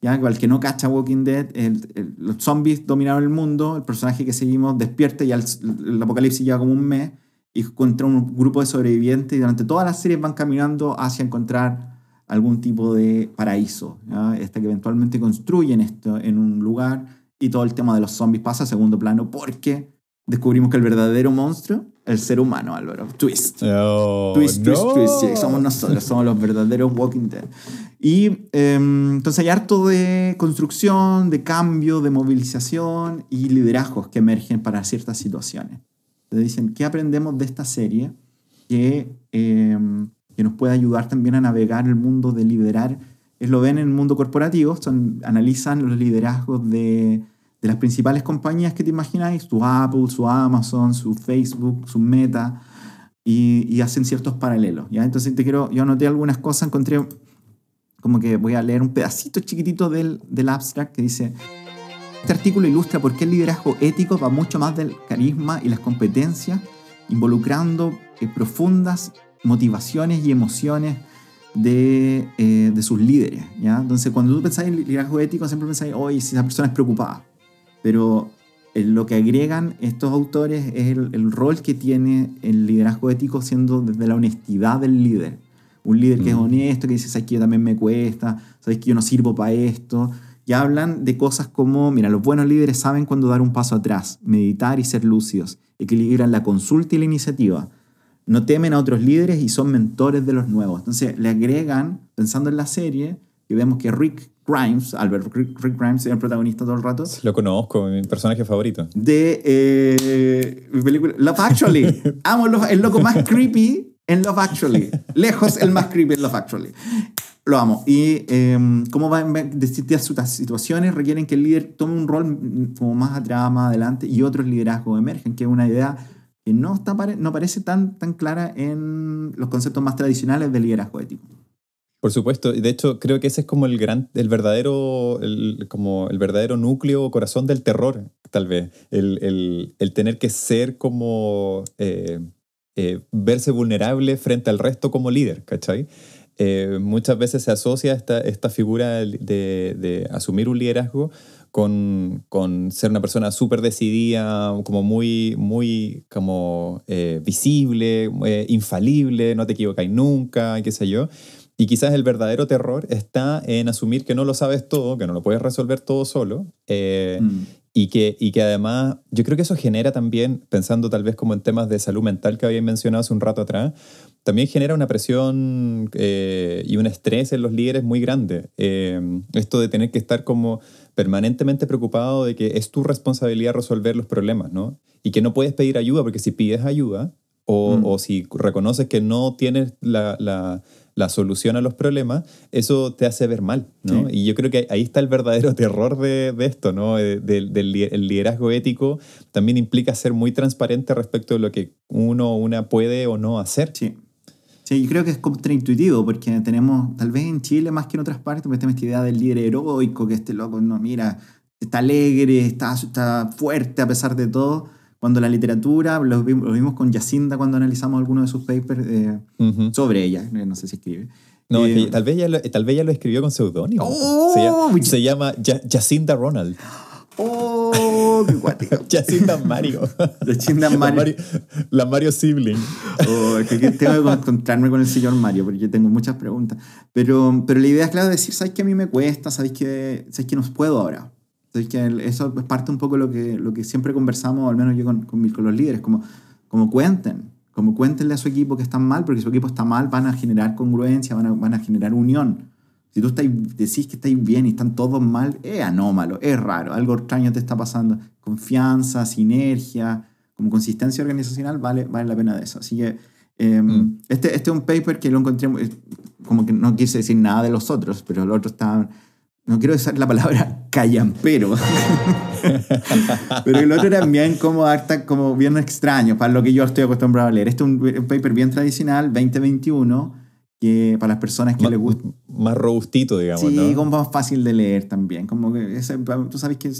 ya al que no cacha Walking Dead, el- el- los zombies dominaron el mundo, el personaje que seguimos despierta y al- el apocalipsis lleva como un mes y encuentra un grupo de sobrevivientes y durante todas las series van caminando hacia encontrar algún tipo de paraíso, ¿ya? hasta que eventualmente construyen esto en un lugar y todo el tema de los zombies pasa a segundo plano porque descubrimos que el verdadero monstruo el ser humano, Álvaro. Twist. Oh, twist, twist, no. twist. Sí, somos nosotros, somos los verdaderos Walking Dead. Y em, entonces hay harto de construcción, de cambio, de movilización y liderazgos que emergen para ciertas situaciones. Entonces dicen, ¿qué aprendemos de esta serie que, em, que nos puede ayudar también a navegar el mundo de liderar? Es lo ven en el mundo corporativo, son, analizan los liderazgos de, de las principales compañías que te imagináis, su Apple, su Amazon, su Facebook, su Meta, y, hacen ciertos paralelos. ¿ya? Entonces te quiero, yo anoté algunas cosas, encontré como que voy a leer un pedacito chiquitito del, del abstract que dice, este artículo ilustra por qué el liderazgo ético va mucho más del carisma y las competencias, involucrando eh, profundas motivaciones y emociones de, eh, de, sus líderes. ¿ya? Entonces, cuando tú pensás en liderazgo ético, siempre pensáis, oye, si esa persona es preocupada. Pero lo que agregan estos autores es el, rol que tiene el liderazgo ético siendo desde la honestidad del líder. Un líder que es mm. honesto, que dice, sabes que yo también me cuesta, sabes que yo no sirvo para esto. Y hablan de cosas como, mira, los buenos líderes saben cuándo dar un paso atrás, meditar y ser lúcidos, equilibran la consulta y la iniciativa, no temen a otros líderes y son mentores de los nuevos. Entonces le agregan, pensando en la serie, que vemos que Rick Grimes, Albert Rick, Grimes es el protagonista todo el rato. Lo conozco, mi personaje favorito. De eh, mi película Love Actually. Amo el loco más creepy en Love Actually. Lejos el más creepy en Love Actually. Lo amo. Y eh, cómo va distintas situaciones requieren que el líder tome un rol como más atrás, más adelante y otros liderazgos emergen, que es una idea que no, está, no parece tan, tan clara en los conceptos más tradicionales del liderazgo ético. Por supuesto, y de hecho creo que ese es como el gran, el verdadero, el, como el verdadero núcleo o corazón del terror, tal vez. El, el, el tener que ser como eh, eh, verse vulnerable frente al resto como líder, ¿cachai? Eh, muchas veces se asocia esta, esta figura de, de, asumir un liderazgo con, con ser una persona súper decidida, como muy, muy como visible, infalible, no te equivocáis nunca, qué sé yo. Y quizás el verdadero terror está en asumir que no lo sabes todo, que no lo puedes resolver todo solo. Eh, mm. y, que, y que además, yo creo que eso genera también, pensando tal vez como en temas de salud mental que había mencionado hace un rato atrás, también genera una presión eh, y un estrés en los líderes muy grande. Eh, esto de tener que estar como permanentemente preocupado de que es tu responsabilidad resolver los problemas, ¿no? Y que no puedes pedir ayuda, porque si pides ayuda, o, mm. o si reconoces que no tienes la, la la solución a los problemas, eso te hace ver mal, ¿no? Y yo creo que ahí está el verdadero terror de, esto, ¿no? Eh, del, liderazgo ético también implica ser muy transparente respecto de lo que uno o una puede o no hacer. Sí. Sí, yo creo que es contraintuitivo porque tenemos, tal vez en Chile más que en otras partes, pues tenemos esta idea del líder heroico, que este loco, no, mira, está alegre, está, está fuerte a pesar de todo cuando la literatura, lo vimos, con Jacinda cuando analizamos algunos de sus papers eh, sobre ella, eh, no sé si escribe. No, eh, tal, vez ella, tal vez ella lo escribió con seudónimo. Oh, se, llama, Jacinda Ronald. ¡Oh! ¡Qué guático! Jacinda Mario. Jacinda Mario. La Mario, sibling. Oh, es que tengo que encontrarme con el señor Mario porque tengo muchas preguntas. Pero, pero la idea es, claro, decir, ¿sabes que a mí me cuesta? ¿Sabes que, ¿sabes que no puedo ahora? Que eso es parte un poco de lo que, lo que siempre conversamos, al menos yo con, con, con los líderes, como, como cuenten, como cuéntenle a su equipo que están mal, porque si su equipo está mal van a generar congruencia, van a, van a generar unión. Si tú estás, decís que estáis bien y están todos mal, es anómalo, es raro, algo extraño te está pasando. Confianza, sinergia, como consistencia organizacional, vale, vale la pena de eso. Así que em, mm. este, este es un paper que lo encontré, como que no quise decir nada de los otros, pero los otros estaban no quiero usar la palabra callampero, pero el otro era bien como, harta, como bien extraño para lo que yo estoy acostumbrado a leer. Este es un, paper bien tradicional, 2021, que para las personas que le gusta... Más robustito, digamos, Sí, como más fácil de leer también. Como que tú sabes que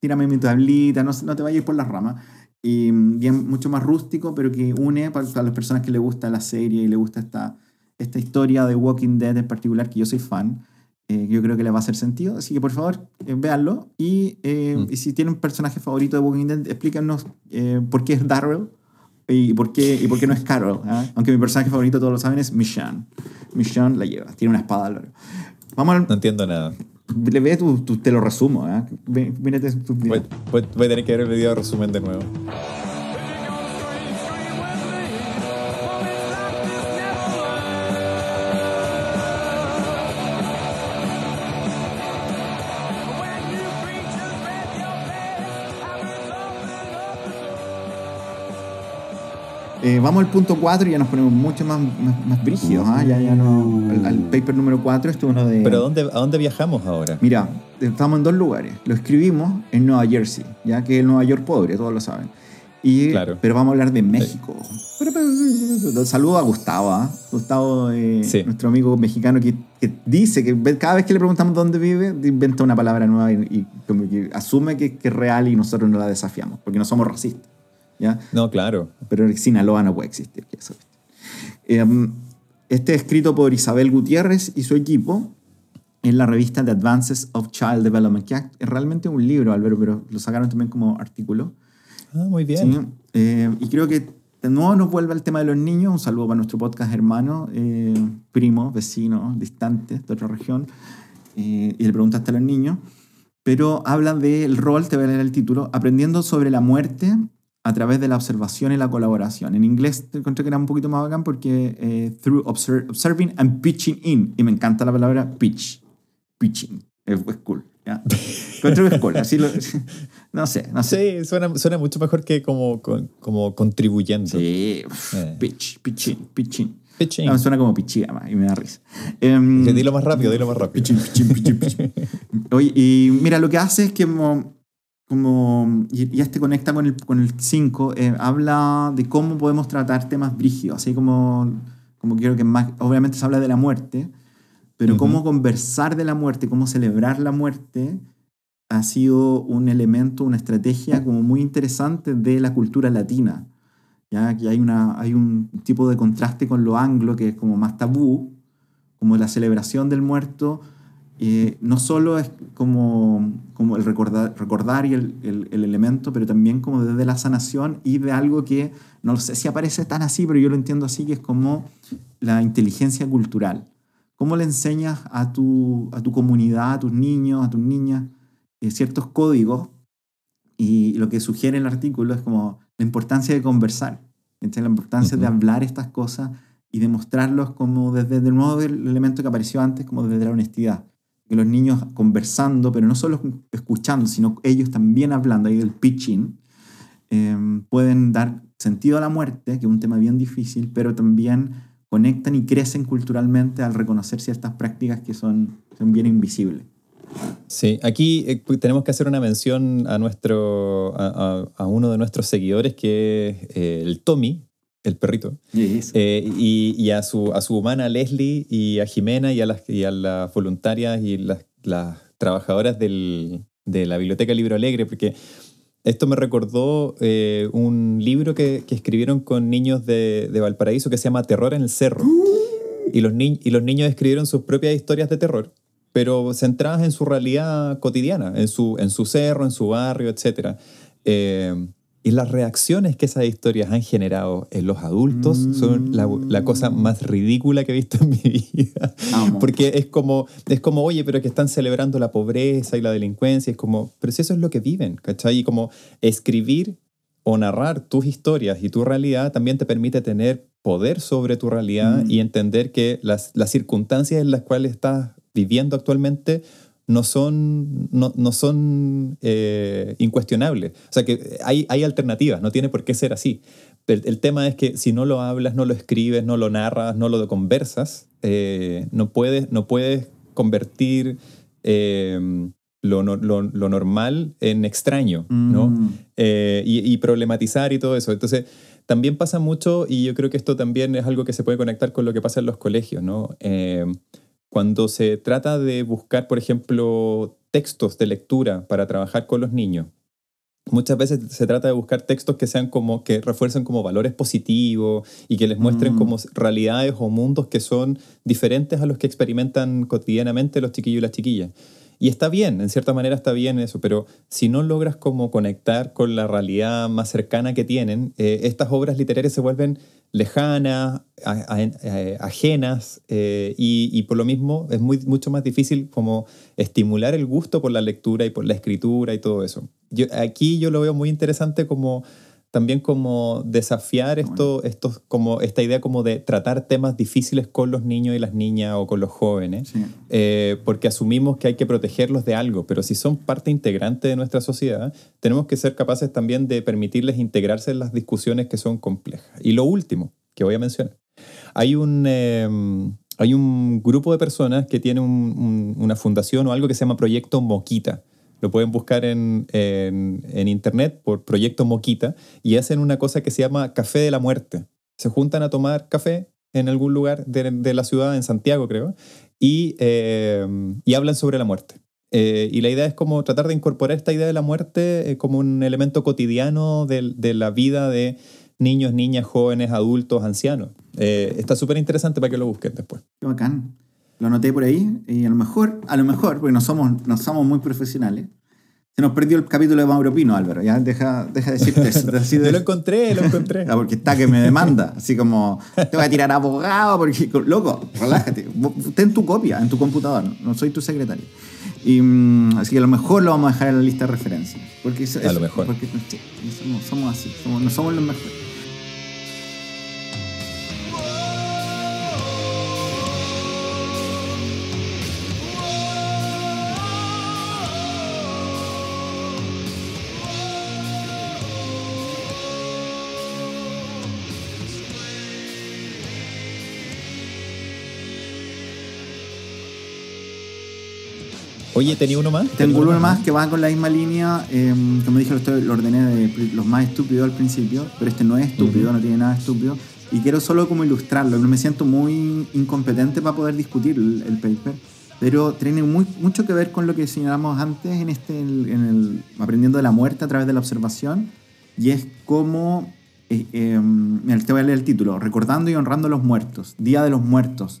tírame mi tablita, no, no te vayas por las ramas. Y bien, mucho más rústico, pero que une para, para las personas que le gusta la serie y le gusta esta, esta historia de Walking Dead en particular, que yo soy fan eh, yo creo que le va a hacer sentido. Así que por favor, eh, véanlo. Y, eh, mm. y, si tienen un personaje favorito de Walking Dead, explícanos por qué es Darrell y por qué, y por qué no es Carol. ¿ah? Aunque mi personaje favorito, todos lo saben, es Michonne. Michonne la lleva, tiene una espada. Vamos al, no entiendo nada. Le ve, tu, te lo resumo. ¿eh? Mírate tu video. Voy, voy, a tener que ver el video de resumen de nuevo. Eh, vamos al punto 4 y ya nos ponemos mucho más, más, más brígidos. ¿ah? Ya, ya no, al, al paper número 4, esto es uno de... Pero ¿a dónde, ¿a dónde viajamos ahora? Mira, estamos en dos lugares. Lo escribimos en Nueva Jersey, ya que es el Nueva York pobre, todos lo saben. Y, Claro. Pero vamos a hablar de México. Saludo a Gustavo, ¿ah? Gustavo, eh, Sí. nuestro amigo mexicano que, que dice que cada vez que le preguntamos dónde vive, inventa una palabra nueva y, y como que asume que, que es real y nosotros no la desafiamos, porque no somos racistas. ¿Ya? No, claro. pero en Sinaloa no puede existir. eso. Eh, Este es escrito por Isabel Gutiérrez y su equipo en la revista The Advances of Child Development, que es realmente un libro, Álvaro, pero lo sacaron también como artículo. Ah, muy bien. ¿sí? Eh, y creo que de nuevo nos vuelve al tema de los niños. Un saludo para nuestro podcast hermano, eh, primo, vecino, distante de otra región. Eh, y le preguntaste a los niños. Pero habla del rol, te voy a leer el título, aprendiendo sobre la muerte a través de la observación y la colaboración. En inglés te encontré que era un poquito más bacán porque eh, through obser- observing and pitching in. Y me encanta la palabra pitch. Pitching. Es, es cool. ¿ya? Encuentro que es cool. Así lo, no sé, no sé. Sí, suena, suena mucho mejor que como, con- como contribuyendo. Sí, Eh. pitch, pitching, pitching. Pitching. No, me suena como más y me da risa. Em, dilo más rápido, dilo más rápido. Pichín, pichín, pichín. Oye, y mira, lo que hace es que. Como y ya este conecta con el 5, con el cinco, eh, habla de cómo podemos tratar temas brígidos, así como, como quiero que más... Obviamente se habla de la muerte, pero cómo conversar de la muerte, cómo celebrar la muerte, ha sido un elemento, una estrategia como muy interesante de la cultura latina. Ya que hay, una, hay un tipo de contraste con lo anglo que es como más tabú, como la celebración del muerto, eh, no solo es como, como el recordar, recordar y el, el- el elemento, pero también como desde la sanación y de algo que no sé si aparece tan así, pero yo lo entiendo así, que es como la inteligencia cultural. ¿Cómo le enseñas a tu, a tu comunidad, a tus niños, a tus niñas, eh, ciertos códigos? Y lo que sugiere el artículo es como la importancia de conversar, la importancia de Ujú. hablar estas cosas y demostrarlos como desde de nuevo el elemento que apareció antes, como desde la honestidad. Los niños conversando, pero no solo escuchando, sino ellos también hablando, ahí del pitching, eh, pueden dar sentido a la muerte, que es un tema bien difícil, pero también conectan y crecen culturalmente al reconocer ciertas prácticas que son, son bien invisibles. Sí, aquí eh, tenemos que hacer una mención a, nuestro, a uno de nuestros seguidores que es eh, el Tommy, el perrito, eh, y, y a, su, a su humana Leslie y a Jimena y a las, y a las voluntarias y las, las trabajadoras del- de la Biblioteca Libro Alegre, porque esto me recordó eh, un libro que, que escribieron con niños de, de Valparaíso que se llama Terror en el Cerro. Y los, ni- y los niños escribieron sus propias historias de terror, pero centradas en su realidad cotidiana, en su, en su cerro, en su barrio, etc. Eh, y las reacciones que esas historias han generado en los adultos son la, la cosa más ridícula que he visto en mi vida. Amo. Porque es como, es como, oye, pero que están celebrando la pobreza y la delincuencia. Es como, pero si eso es lo que viven, ¿cachai? Y como escribir o narrar tus historias y tu realidad también te permite tener poder sobre tu realidad Mm. y entender que las, las circunstancias en las cuales estás viviendo actualmente no son, no, no son eh, incuestionables. O sea que hay, hay alternativas, no tiene por qué ser así. El tema es que si no lo hablas, no lo escribes, no lo narras, no lo conversas, eh, no, puedes, no puedes convertir eh, lo, lo- lo normal en extraño, ¿no? Mm. Eh, y, y problematizar y todo eso. Entonces, también pasa mucho, y yo creo que esto también es algo que se puede conectar con lo que pasa en los colegios, ¿no? Eh, cuando se trata de buscar, por ejemplo, textos de lectura para trabajar con los niños, muchas veces se trata de buscar textos que sean como que refuercen como valores positivos y que les muestren Mm. como realidades o mundos que son diferentes a los que experimentan cotidianamente los chiquillos y las chiquillas. Y está bien, en cierta manera está bien eso, pero si no logras como conectar con la realidad más cercana que tienen, eh, estas obras literarias se vuelven lejanas, a- ajenas, eh, y, y por lo mismo es muy, mucho más difícil como estimular el gusto por la lectura y por la escritura y todo eso. Yo, aquí yo lo veo muy interesante como también como desafiar esto, estos, como esta idea como de tratar temas difíciles con los niños y las niñas o con los jóvenes, eh, porque asumimos que hay que protegerlos de algo, pero si son parte integrante de nuestra sociedad, tenemos que ser capaces también de permitirles integrarse en las discusiones que son complejas. Y lo último que voy a mencionar, hay un... Em, hay un grupo de personas que tiene una fundación o algo que se llama Proyecto Moquita lo pueden buscar en, internet por Proyecto Moquita y hacen una cosa que se llama Café de la Muerte. Se juntan a tomar café en algún lugar de, la ciudad, en Santiago creo, y, eh, hablan sobre la muerte. Eh, y la idea es como tratar de incorporar esta idea de la muerte eh, como un elemento cotidiano de, de, la vida de niños, niñas, jóvenes, adultos, ancianos. está súper interesante para que lo busquen después. Qué bacán lo anoté por ahí y a lo mejor, a lo mejor, porque no somos, no somos muy profesionales, se nos perdió el capítulo de Mauro Pino, Álvaro. Ya deja, deja de decirte eso. Yo lo encontré, lo encontré. Ah, porque está que me demanda. Así como, te voy a tirar abogado, porque, loco, relájate. Ten tu copia en tu computador, no soy tu secretario. Y, mm, así que a lo mejor lo vamos a dejar en la lista de referencias. Porque a lo mejor. Porque somos, somos así, somos, no somos los mejores. Oye, ¿tenía uno más? Tengo uno más que va con la misma línea. Em, como dije, lo, ordené de los más estúpidos al principio, pero este no es estúpido, no tiene nada estúpido. Y quiero solo como ilustrarlo. No me siento muy incompetente para poder discutir el, paper, pero tiene muy, mucho que ver con lo que señalamos antes en, este, en el, Aprendiendo de la muerte a través de la observación. Y es como... Eh, em, te voy a leer el título. Recordando y honrando a los muertos. Día de los muertos.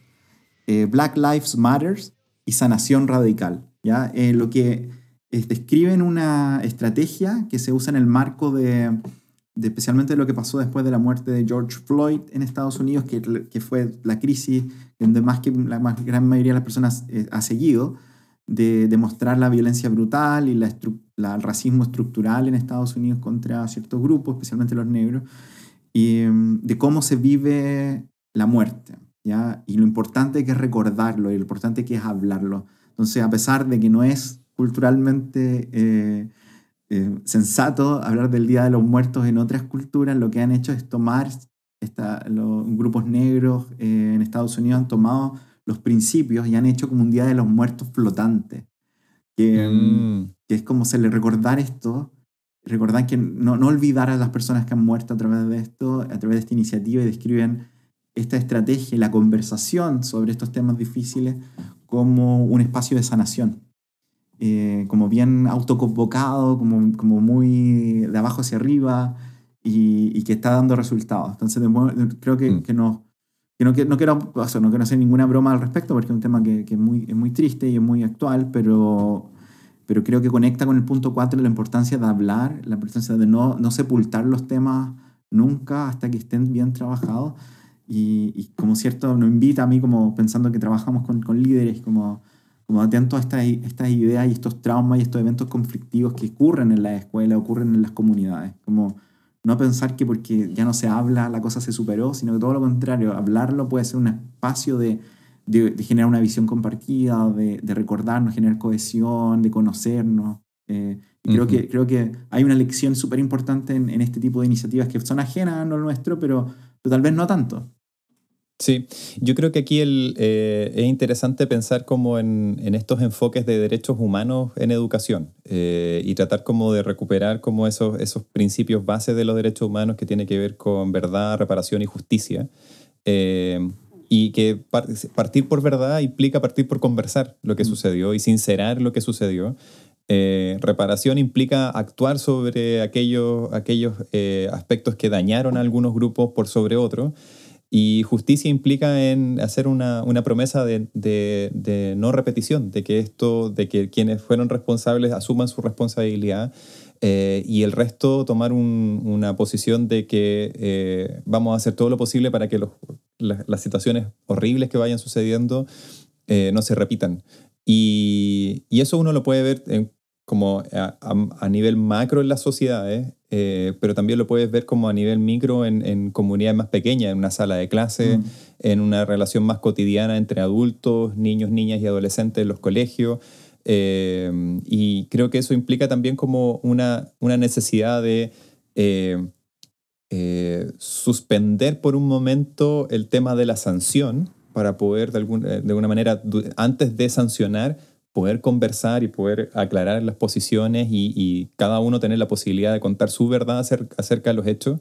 Eh, Black Lives Matters y sanación radical. ¿Ya? Eh, lo que describen una estrategia que se usa en el marco de, de, especialmente lo que pasó después de la muerte de George Floyd en Estados Unidos, que, que fue la crisis donde más que la más gran mayoría de las personas eh, ha seguido, de demostrar la violencia brutal y la, el racismo estructural en Estados Unidos contra ciertos grupos, especialmente los negros, y mm, de cómo se vive la muerte. ¿ya? Y lo importante que es recordarlo y lo importante que es hablarlo. Entonces, a pesar de que no es culturalmente eh, eh, sensato hablar del Día de los Muertos en otras culturas, lo que han hecho es tomar, esta, los grupos negros eh, en Estados Unidos han tomado los principios y han hecho como un Día de los Muertos flotante, que, mm. que es como se le recordar esto, recordar que no, no olvidar a las personas que han muerto a través de esto, a través de esta iniciativa y describen esta estrategia y la conversación sobre estos temas difíciles como un espacio de sanación, eh, como bien autoconvocado, como, como muy de abajo hacia arriba y, que está dando resultados. Entonces, creo que, mm. que, no, que, no, no, quiero, no quiero hacer ninguna broma al respecto porque es un tema que, que es, muy, es muy triste y es muy actual, pero, pero creo que conecta con el punto 4 la importancia de hablar, la importancia de no, no sepultar los temas nunca hasta que estén bien trabajados y, como cierto, nos invita a mí como pensando que trabajamos con, con líderes, como, como atentos a estas, estas ideas y estos traumas y estos eventos conflictivos que ocurren en la escuela, ocurren en las comunidades. Como no pensar que porque ya no se habla la cosa se superó, sino que todo lo contrario, hablarlo puede ser un espacio de, de, generar una visión compartida, de, de, recordarnos, generar cohesión, de conocernos. Eh, y creo, que, creo que hay una lección súper importante en, en, este tipo de iniciativas que son ajenas a lo nuestro, pero, pero tal vez no tanto. Sí, yo creo que aquí el, eh, es interesante pensar como en, estos enfoques de derechos humanos en educación eh, y tratar como de recuperar como esos, esos principios bases de los derechos humanos que tiene que ver con verdad, reparación y justicia. Eh, y que partir por verdad implica partir por conversar lo que mm. sucedió y sincerar lo que sucedió. Reparación implica actuar sobre aquellos, aquellos aspectos que dañaron a algunos grupos por sobre otros. Y justicia implica en hacer una, una promesa de, de, no repetición, de que esto, de que quienes fueron responsables asuman su responsabilidad eh, y el resto tomar una posición de que eh, vamos a hacer todo lo posible para que los, las, situaciones horribles que vayan sucediendo eh, no se repitan. Y, y, eso uno lo puede ver como a, a, nivel macro en las sociedades, eh, pero también lo puedes ver como a nivel micro en, en comunidades más pequeñas, en una sala de clase, Mm. en una relación más cotidiana entre adultos, niños, niñas y adolescentes en los colegios. Eh, y creo que eso implica también como una, una necesidad de eh, eh, suspender por un momento el tema de la sanción para poder de, algún- eh, de alguna manera, antes de sancionar, poder conversar y poder aclarar las posiciones y, y cada uno tener la posibilidad de contar su verdad acer- acerca de los hechos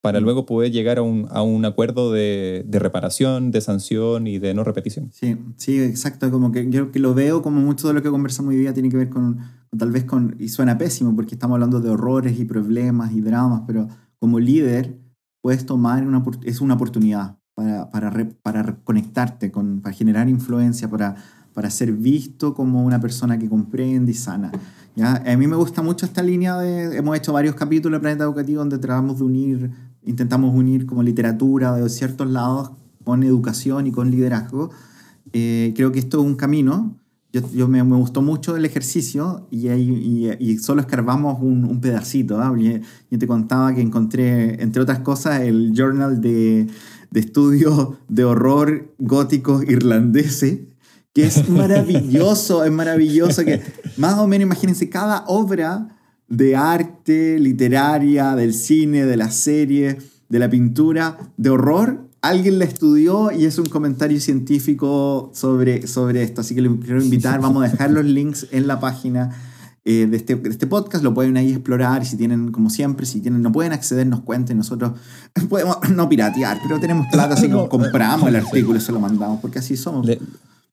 para Mm. luego poder llegar a un, a un acuerdo de, de reparación, de sanción y de no repetición. Sí, sí, exacto. Como que yo que lo veo como mucho de lo que conversamos hoy día tiene que ver con, con tal vez con, y suena pésimo porque estamos hablando de horrores y problemas y dramas, pero como líder puedes tomar una, es una oportunidad para, para, para conectarte, con, para generar influencia, para, para ser visto como una persona que comprende y sana. ¿ya? A mí me gusta mucho esta línea de, hemos hecho varios capítulos de Planeta Educativo donde tratamos de unir, intentamos unir como literatura de ciertos lados con educación y con liderazgo. Eh, creo que esto es un camino. Yo, yo me, me gustó mucho el ejercicio y, ahí- y, y solo escarbamos un, un pedacito. Yo, yo te contaba que encontré, entre otras cosas, el journal de, de estudios de horror góticos irlandeses, que es maravilloso, es maravilloso. Que más o menos, imagínense, cada obra de arte literaria, del cine, de la serie, de la pintura, de horror, alguien la estudió y es un comentario científico sobre, sobre esto. Así que les quiero invitar, vamos a dejar los links en la página eh, de, este, de este podcast, lo pueden ahí explorar y si tienen, como siempre, si tienen, no pueden acceder, nos cuenten, nosotros podemos no piratear, pero tenemos plata, así que compramos el artículo y se lo mandamos, porque así somos. Le-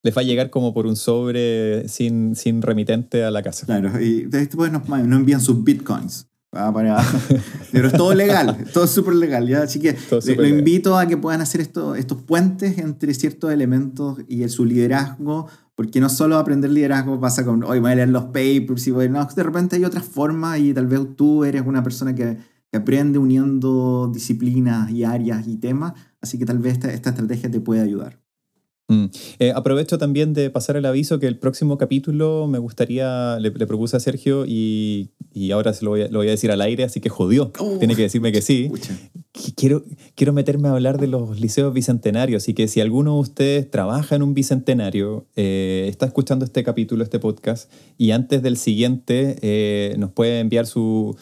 les va a llegar como por un sobre sin, sin remitente a la casa. Claro, y después nos, nos envían sus bitcoins. Ah, para- pero es todo legal, todo es súper legal. ¿ya? Así que lo legal. invito a que puedan hacer esto, estos puentes entre ciertos elementos y el, su liderazgo, porque no solo aprender liderazgo pasa con, hoy voy a leer los papers y voy, no, de repente hay otras formas y tal vez tú eres una persona que, que aprende uniendo disciplinas y áreas y temas, así que tal vez esta, esta estrategia te puede ayudar. Mm. Eh, aprovecho también de pasar el aviso que el próximo capítulo me gustaría, le, le propuse a Sergio y, y ahora se lo voy, a, lo voy a decir al aire, así que jodió. Oh. Tiene que decirme que sí. Quiero, quiero meterme a hablar de los liceos bicentenarios, así que si alguno de ustedes trabaja en un bicentenario, eh, está escuchando este capítulo, este podcast, y antes del siguiente eh, nos puede enviar su,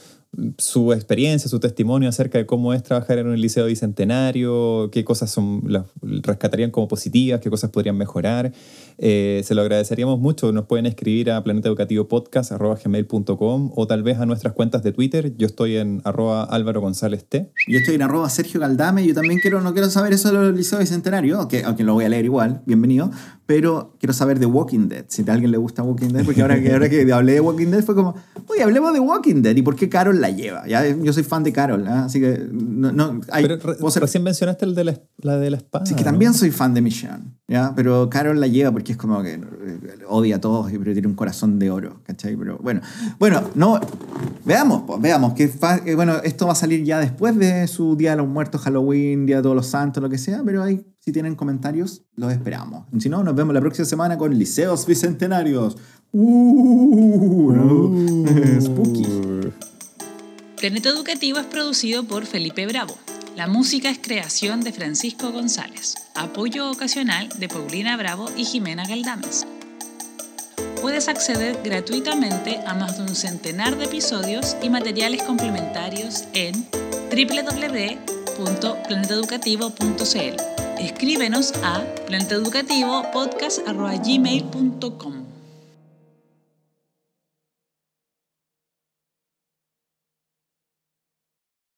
su experiencia, su testimonio acerca de cómo es trabajar en un liceo bicentenario, qué cosas son, rescatarían como positivas, qué cosas podrían mejorar. Eh, se lo agradeceríamos mucho. Nos pueden escribir a planetaeducativopodcast.gmail.com o tal vez a nuestras cuentas de Twitter. Yo estoy en arroba Álvaro González T. Yo estoy en arroba Sergio Galdame. Yo también quiero, no quiero saber eso de los liceos bicentenarios, aunque, aunque lo voy a leer igual, bienvenido. Pero quiero saber de Walking Dead, si a alguien le gusta Walking Dead, porque ahora que, ahora que hablé de Walking Dead fue como, oye, hablemos de Walking Dead y por qué Carol la lleva. ¿ya? Yo soy fan de Carol, ¿ah? así que no, no, hay, Pero re- ser- recién mencionaste el de la, la de la espada. Sí, que ¿no? también soy fan de Michonne, ¿ya? Pero Carol la lleva porque es como que eh, odia a todos, pero tiene un corazón de oro, ¿cachai? Pero bueno, bueno, no, veamos, pues, veamos, que eh, bueno, esto va a salir ya después de su Día de los Muertos, Halloween, Día de Todos los Santos, lo que sea, pero ahí, si tienen comentarios, los esperamos. Si no, nos vemos la próxima semana con Liceos Bicentenarios. Uh, no. Spooky. Planeta Educativo es producido por Felipe Bravo. La música es creación de Francisco González. Apoyo ocasional de Paulina Bravo y Jimena Galdames. Puedes acceder gratuitamente a más de un centenar de episodios y materiales complementarios en www.planeteducativo.cl. Escríbenos a planeteducativopodcast.gmail.com